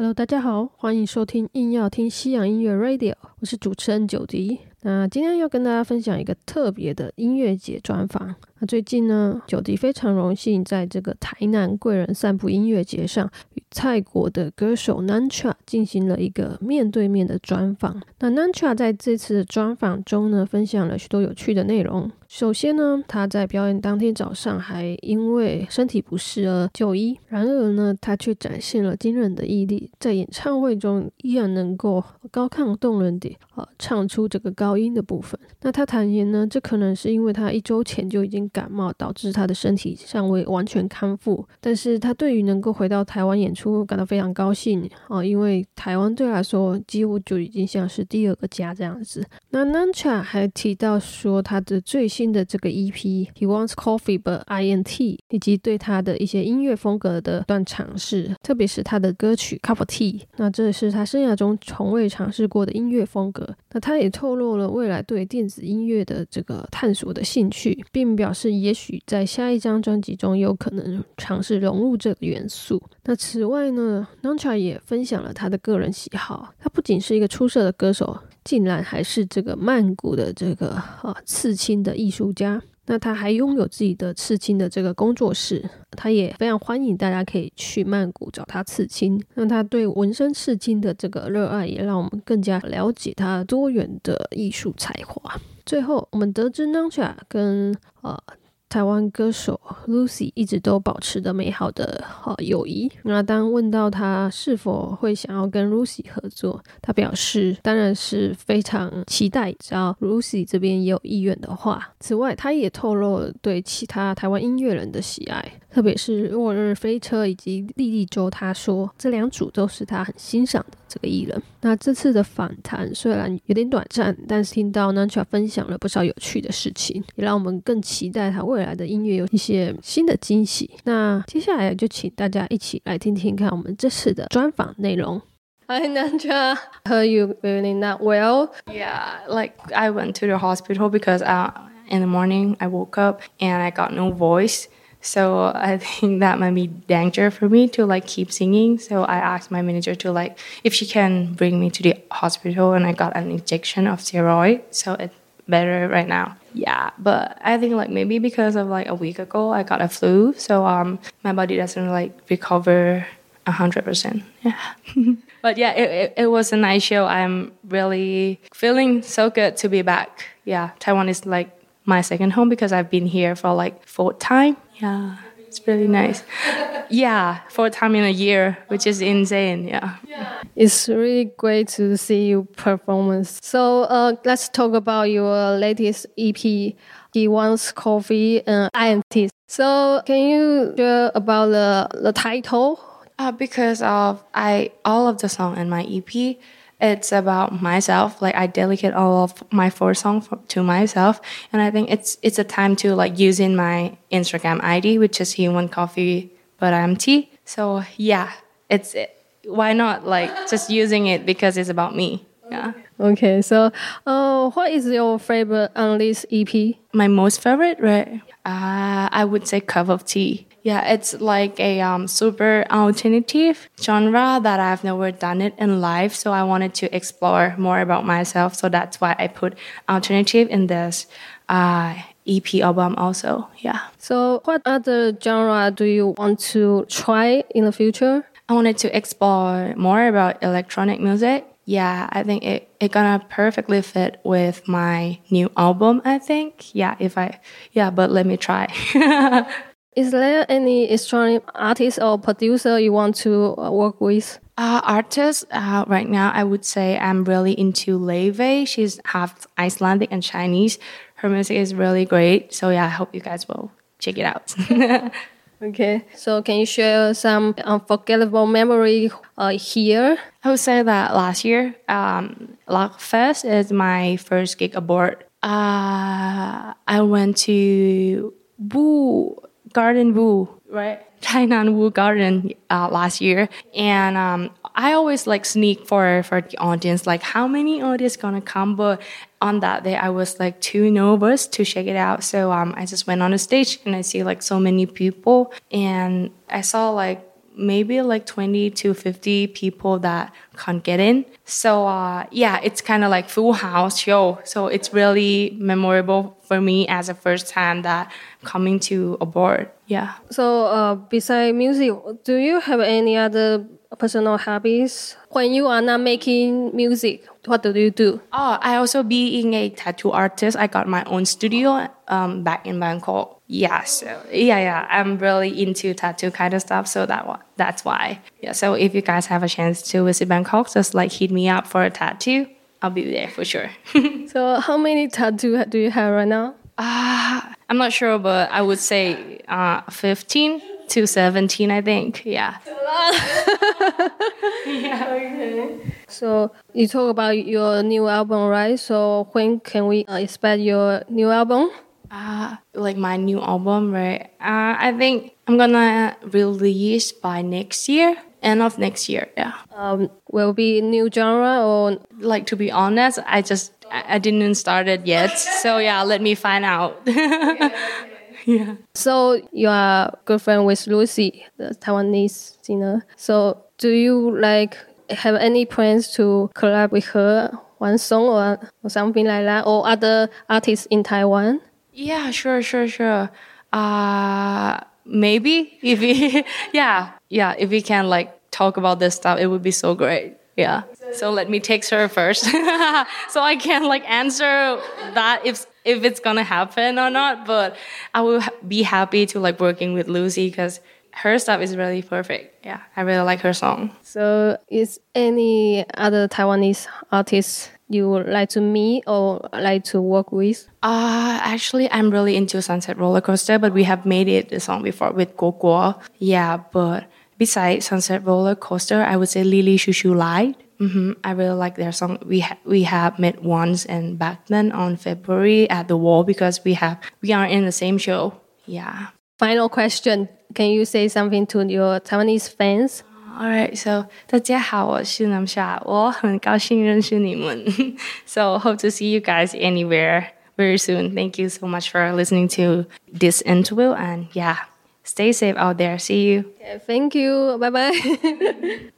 Hello，大家好，欢迎收听硬要听西洋音乐 Radio，我是主持人九迪。那今天要跟大家分享一个特别的音乐节专访。那最近呢，九迪非常荣幸在这个台南贵人散步音乐节上，与泰国的歌手 Nancha 进行了一个面对面的专访。那 Nancha 在这次的专访中呢，分享了许多有趣的内容。首先呢，他在表演当天早上还因为身体不适而就医，然而呢，他却展现了惊人的毅力，在演唱会中依然能够高亢动人地啊唱出这个高音的部分。那他坦言呢，这可能是因为他一周前就已经感冒，导致他的身体尚未完全康复。但是他对于能够回到台湾演出感到非常高兴啊，因为台湾对他来说几乎就已经像是第二个家这样子。那 Nancha 还提到说，他的最新的这个 EP He Wants Coffee But I N T，以及对他的一些音乐风格的断尝试，特别是他的歌曲 Cup of Tea，那这是他生涯中从未尝试过的音乐风格。那他也透露了未来对电子音乐的这个探索的兴趣，并表示是也许在下一张专辑中有可能尝试融入这个元素。那此外呢，Nancha 也分享了他的个人喜好，他不仅是一个出色的歌手。竟然还是这个曼谷的这个啊刺青的艺术家，那他还拥有自己的刺青的这个工作室，他也非常欢迎大家可以去曼谷找他刺青。那他对纹身刺青的这个热爱，也让我们更加了解他多元的艺术才华。最后，我们得知 Nancha 跟呃。台湾歌手 Lucy 一直都保持着美好的好友谊。那当问到他是否会想要跟 Lucy 合作，他表示当然是非常期待，只要 Lucy 这边也有意愿的话。此外，他也透露对其他台湾音乐人的喜爱，特别是落日飞车以及莉莉周。他说这两组都是他很欣赏的这个艺人。那这次的访谈虽然有点短暂，但是听到 Nancha 分享了不少有趣的事情，也让我们更期待他未。来的音乐有一些新的惊喜。那接下来就请大家一起来听听看我们这次的专访内容。Hi Nanja, heard you feeling not well. Yeah, like I went to the hospital because uh, in the morning I woke up and I got no voice. So I think that might be danger for me to like keep singing. So I asked my manager to like if she can bring me to the hospital and I got an injection of steroid. So it's better right now. Yeah, but I think like maybe because of like a week ago I got a flu, so um my body doesn't like recover a hundred percent. Yeah. but yeah, it, it, it was a nice show. I'm really feeling so good to be back. Yeah, Taiwan is like my second home because I've been here for like fourth time. Yeah. It's really nice. yeah, fourth time in a year, which is insane. Yeah. yeah. It's really great to see you performance. So uh, let's talk about your latest EP. He wants coffee and I'm Tea. So can you share about the the title? Uh, because of I all of the song in my EP it's about myself. Like i dedicate all of my four songs to myself. And i think it's it's a time to like using my instagram id which is human coffee but i'm tea so yeah it's it, why not like just using it because it's about me. Yeah. Okay so uh, what is your favorite on this ep my most favorite right? Uh, i would say cup of tea yeah, it's like a um, super alternative genre that I've never done it in life. So I wanted to explore more about myself. So that's why I put alternative in this uh, EP album also. Yeah. So what other genre do you want to try in the future? I wanted to explore more about electronic music. Yeah, I think it, it gonna perfectly fit with my new album, I think. Yeah, if I yeah, but let me try. Is there any Australian artist or producer you want to uh, work with? Uh, artists, uh, right now, I would say I'm really into Laufey. She's half Icelandic and Chinese. Her music is really great. So, yeah, I hope you guys will check it out. okay, so can you share some unforgettable memory uh, here? I would say that last year, um, Fest is my first gig aboard. Uh, I went to Wu Garden Wu, right? Tainan Wu Garden uh, last year, and um, I always like sneak for for the audience, like how many audience gonna come. But on that day, I was like too nervous to check it out, so um, I just went on the stage and I see like so many people, and I saw like maybe like 20 to 50 people that can't get in. So uh, yeah, it's kind of like full house show. So it's really memorable for me as a first time that coming to a board. Yeah. So uh, beside music, do you have any other personal hobbies? When you are not making music, what do you do? Oh, I also being a tattoo artist. I got my own studio um, back in Bangkok. Yeah, so yeah, yeah, I'm really into tattoo kind of stuff. So that that's why. Yeah, so if you guys have a chance to visit Bangkok, just like hit me up for a tattoo. I'll be there for sure. so how many tattoo do you have right now? Uh, I'm not sure, but I would say uh, 15 to 17, I think. Yeah. Yeah. Okay. So you talk about your new album, right? So when can we uh, expect your new album? Uh, like my new album, right? Uh, I think I'm gonna release by next year, end of next year. Yeah. Um, will be new genre or like to be honest, I just I, I didn't start it yet. So yeah, let me find out. yeah. So you are good friend with Lucy, the Taiwanese singer. So do you like have any plans to collab with her one song or, or something like that, or other artists in Taiwan? Yeah, sure, sure, sure. Uh, maybe if we, yeah, yeah, if we can like talk about this stuff, it would be so great. Yeah. So let me text her first, so I can like answer that if if it's gonna happen or not. But I will be happy to like working with Lucy because her stuff is really perfect. Yeah, I really like her song. So, is any other Taiwanese artists you would like to meet or like to work with? Uh, actually, I'm really into Sunset Roller Coaster, but we have made it a song before with Guo Guo. Yeah, but besides Sunset Roller Coaster, I would say Lily Chou-Chou Light. Mm-hmm. I really like their song. We ha- we have met once and back then on February at the wall because we have we are in the same show. Yeah. Final question: Can you say something to your Taiwanese fans? Alright, so 大家好，我是南夏，我很高兴认识你们。so hope to see you guys anywhere very soon. Thank you so much for listening to this interview, and yeah, stay safe out there. See you. Okay, thank you. Bye bye.